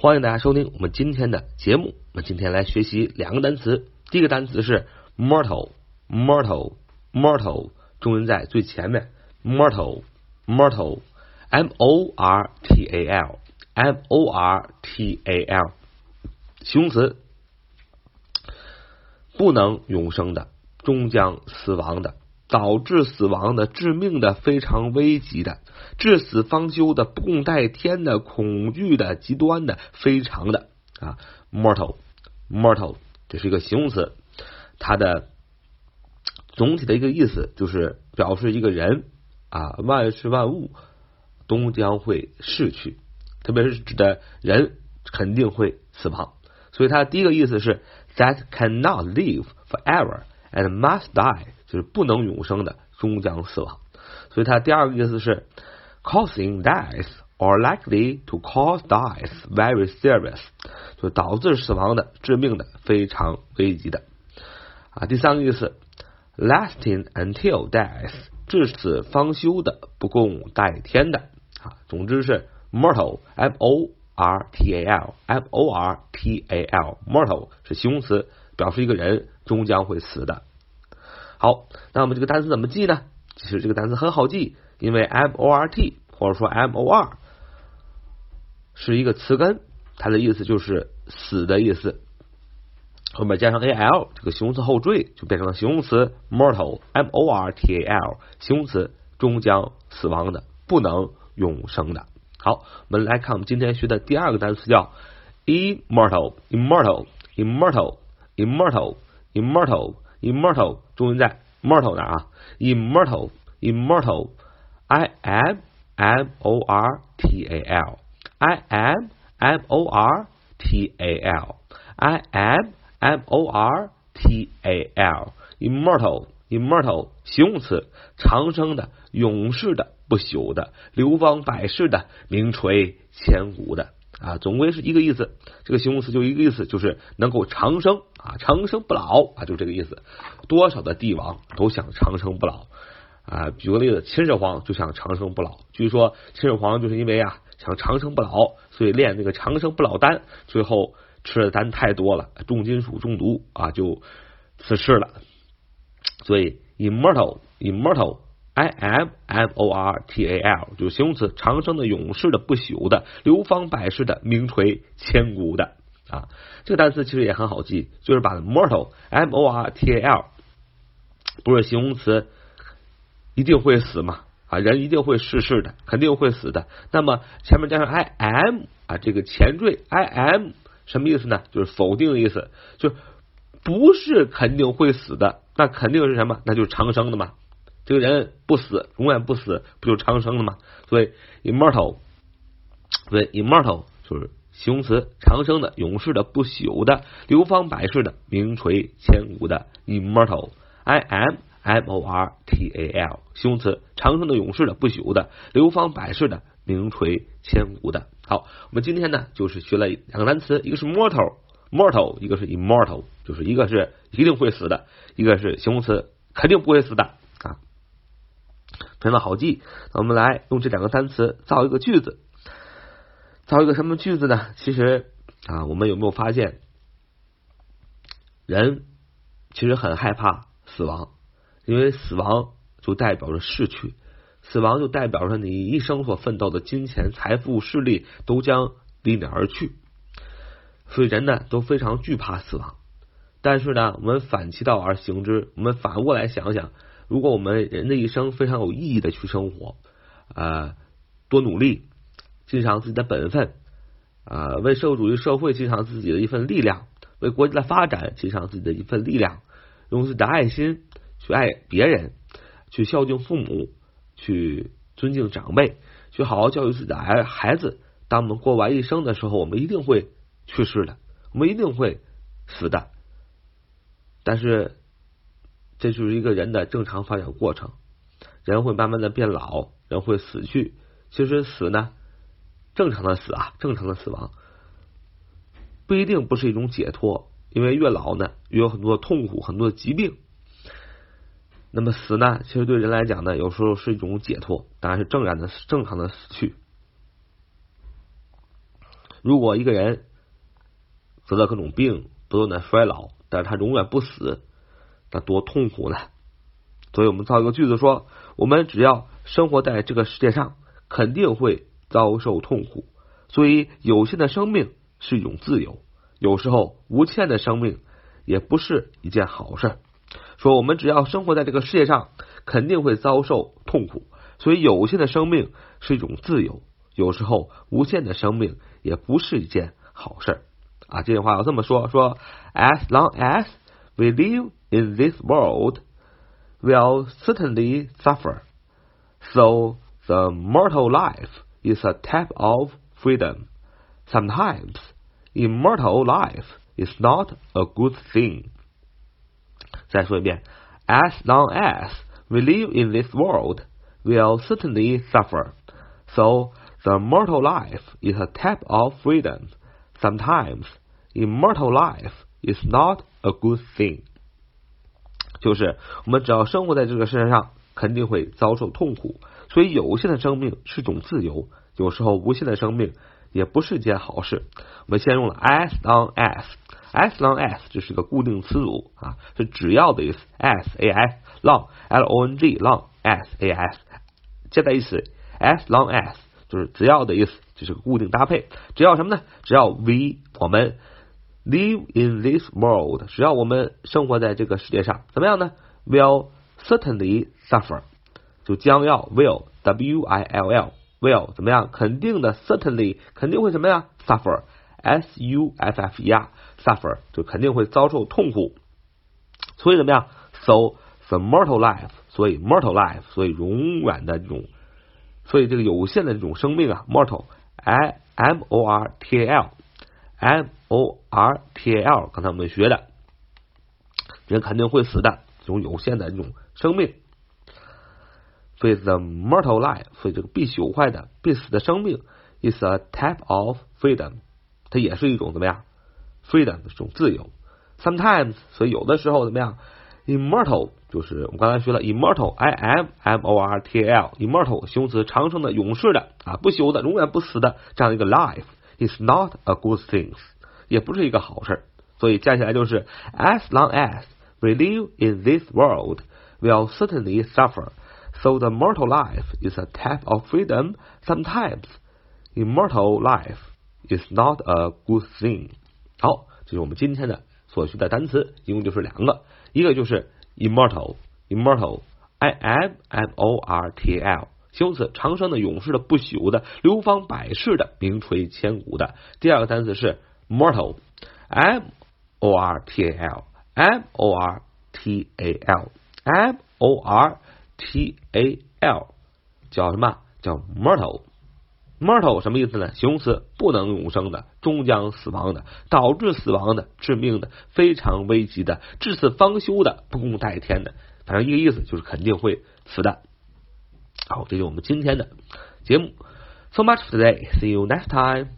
欢迎大家收听我们今天的节目。我们今天来学习两个单词，第一个单词是 mortal，mortal，mortal，重音在最前面，mortal，mortal，m o r t a l，m o r t a l，形容词，不能永生的，终将死亡的。导致死亡的、致命的、非常危急的、至死方休的、不共戴天的、恐惧的、极端的、非常的啊，mortal，mortal，这是一个形容词，它的总体的一个意思就是表示一个人啊，万事万物都将会逝去，特别是指的人肯定会死亡，所以它第一个意思是 that cannot live forever and must die。就是不能永生的，终将死亡。所以它第二个意思是 causing death or likely to cause death very serious，就导致死亡的、致命的、非常危急的。啊，第三个意思 lasting until death，至死方休的、不共戴天的。啊，总之是 mortal，m o r t a l，m o r t a l，mortal 是形容词，表示一个人终将会死的。好，那我们这个单词怎么记呢？其实这个单词很好记，因为 m o r t 或者说 m o r 是一个词根，它的意思就是死的意思，后面加上 a l 这个形容词后缀就变成了形容词 mortal m o r t a l 形容词终将死亡的，不能永生的。好，我们来看我们今天学的第二个单词叫 immortal immortal immortal immortal immortal immortal immortal 那啊 immortal immortal 重音在 mortal 那啊，immortal immortal i m m o r t a l i m m o r t a l i m m o r t a l immortal immortal 形容词，长生的、永世的、不朽的、流芳百世的、名垂千古的。啊，总归是一个意思。这个形容词就一个意思，就是能够长生啊，长生不老啊，就这个意思。多少的帝王都想长生不老啊。举个例子，秦始皇就想长生不老。据说秦始皇就是因为啊想长生不老，所以炼那个长生不老丹，最后吃的丹太多了，重金属中毒啊，就辞世了。所以，immortal，immortal。I m m o r t a l 就形容词，长生的、永世的、不朽的、流芳百世的、名垂千古的啊。这个单词其实也很好记，就是把 mortal m o r t a l 不是形容词，一定会死嘛啊，人一定会逝世的，肯定会死的。那么前面加上 i m 啊，这个前缀 i m 什么意思呢？就是否定的意思，就不是肯定会死的，那肯定是什么？那就是长生的嘛。这个人不死，永远不死，不就长生了吗？所以 immortal，对 immortal 就是形容词，长生的、永世的、不朽的、流芳百世的、名垂千古的 immortal，i m m o r t a l 形容词，长生的、永世的、不朽的、流芳百世的、名垂千古的。好，我们今天呢就是学了两个单词，一个是 mortal，mortal，一个是 immortal，就是一个是一定会死的，一个是形容词，肯定不会死的啊。非常好记，我们来用这两个单词造一个句子。造一个什么句子呢？其实啊，我们有没有发现，人其实很害怕死亡，因为死亡就代表着逝去，死亡就代表着你一生所奋斗的金钱、财富、势力都将离你而去，所以人呢都非常惧怕死亡。但是呢，我们反其道而行之，我们反过来想想。如果我们人的一生非常有意义的去生活，啊，多努力，尽上自己的本分，啊，为社会主义社会尽上自己的一份力量，为国家的发展尽上自己的一份力量，用自己的爱心去爱别人，去孝敬父母，去尊敬长辈，去好好教育自己的孩孩子。当我们过完一生的时候，我们一定会去世的，我们一定会死的，但是。这就是一个人的正常发展过程，人会慢慢的变老，人会死去。其实死呢，正常的死啊，正常的死亡不一定不是一种解脱，因为越老呢，越有很多痛苦，很多疾病。那么死呢，其实对人来讲呢，有时候是一种解脱，当然是正然的、正常的死去。如果一个人得了各种病，不断的衰老，但是他永远不死，那多痛苦呢？所以我们造一个句子说：我们只要生活在这个世界上，肯定会遭受痛苦。所以有限的生命是一种自由，有时候无限的生命也不是一件好事。说我们只要生活在这个世界上，肯定会遭受痛苦。所以有限的生命是一种自由，有时候无限的生命也不是一件好事啊。这句话要这么说：说，As long as we live in this world, we'll certainly suffer. So the mortal life is a type of freedom. Sometimes immortal life is not a good thing. 再说一遍，As long as we live in this world, we'll certainly suffer. So the mortal life is a type of freedom. Sometimes immortal life is not a good thing. 就是我们只要生活在这个世界上，肯定会遭受痛苦。所以有限的生命是种自由，有时候无限的生命也不是件好事。我们先用了 as long as。as long as 这是个固定词组啊，是只要的意思。as a s long l o n g long as a s 接在一起，as long as 就是只要的意思，这是个固定搭配。只要什么呢？只要 we 我们 live in this world，只要我们生活在这个世界上，怎么样呢？will certainly suffer，就将要 will w i l l will 怎么样？肯定的 certainly 肯定会什么呀？suffer s u f f e r suffer 就肯定会遭受痛苦。所以怎么样？So the mortal life。所以 mortal life，所以永远的这种，所以这个有限的这种生命啊，mortal，i m o r t a l，m o r t a l，刚才我们学的，人肯定会死的这种有限的这种生命，所以 the mortal life，所以这个必朽坏的、必死的生命，is a type of freedom，它也是一种怎么样？freedom 这种自由。Sometimes，所以有的时候怎么样？Immortal 就是我们刚才学了，immortal，i m m o r t a l，immortal 形容词，长生的、永世的啊，不朽的、永远不死的这样一个 life is not a good thing，也不是一个好事。所以加起来就是 as long as we live in this world, we'll certainly suffer. So the mortal life is a type of freedom. Sometimes immortal life is not a good thing. 好，这是我们今天的所学的单词，一共就是两个。一个就是 immortal，immortal，i m m o r t l，形容词，长生的、永世的、不朽的、流芳百世的、名垂千古的。第二个单词是 Mortal，m o r t a l，m o r t a l，m o r t a l，叫什么？叫 mortal。mortal 什么意思呢？形容词，不能永生的，终将死亡的，导致死亡的，致命的，非常危急的，至死方休的，不共戴天的，反正一个意思就是肯定会死的。好，这就是我们今天的节目。So much for today. See you next time.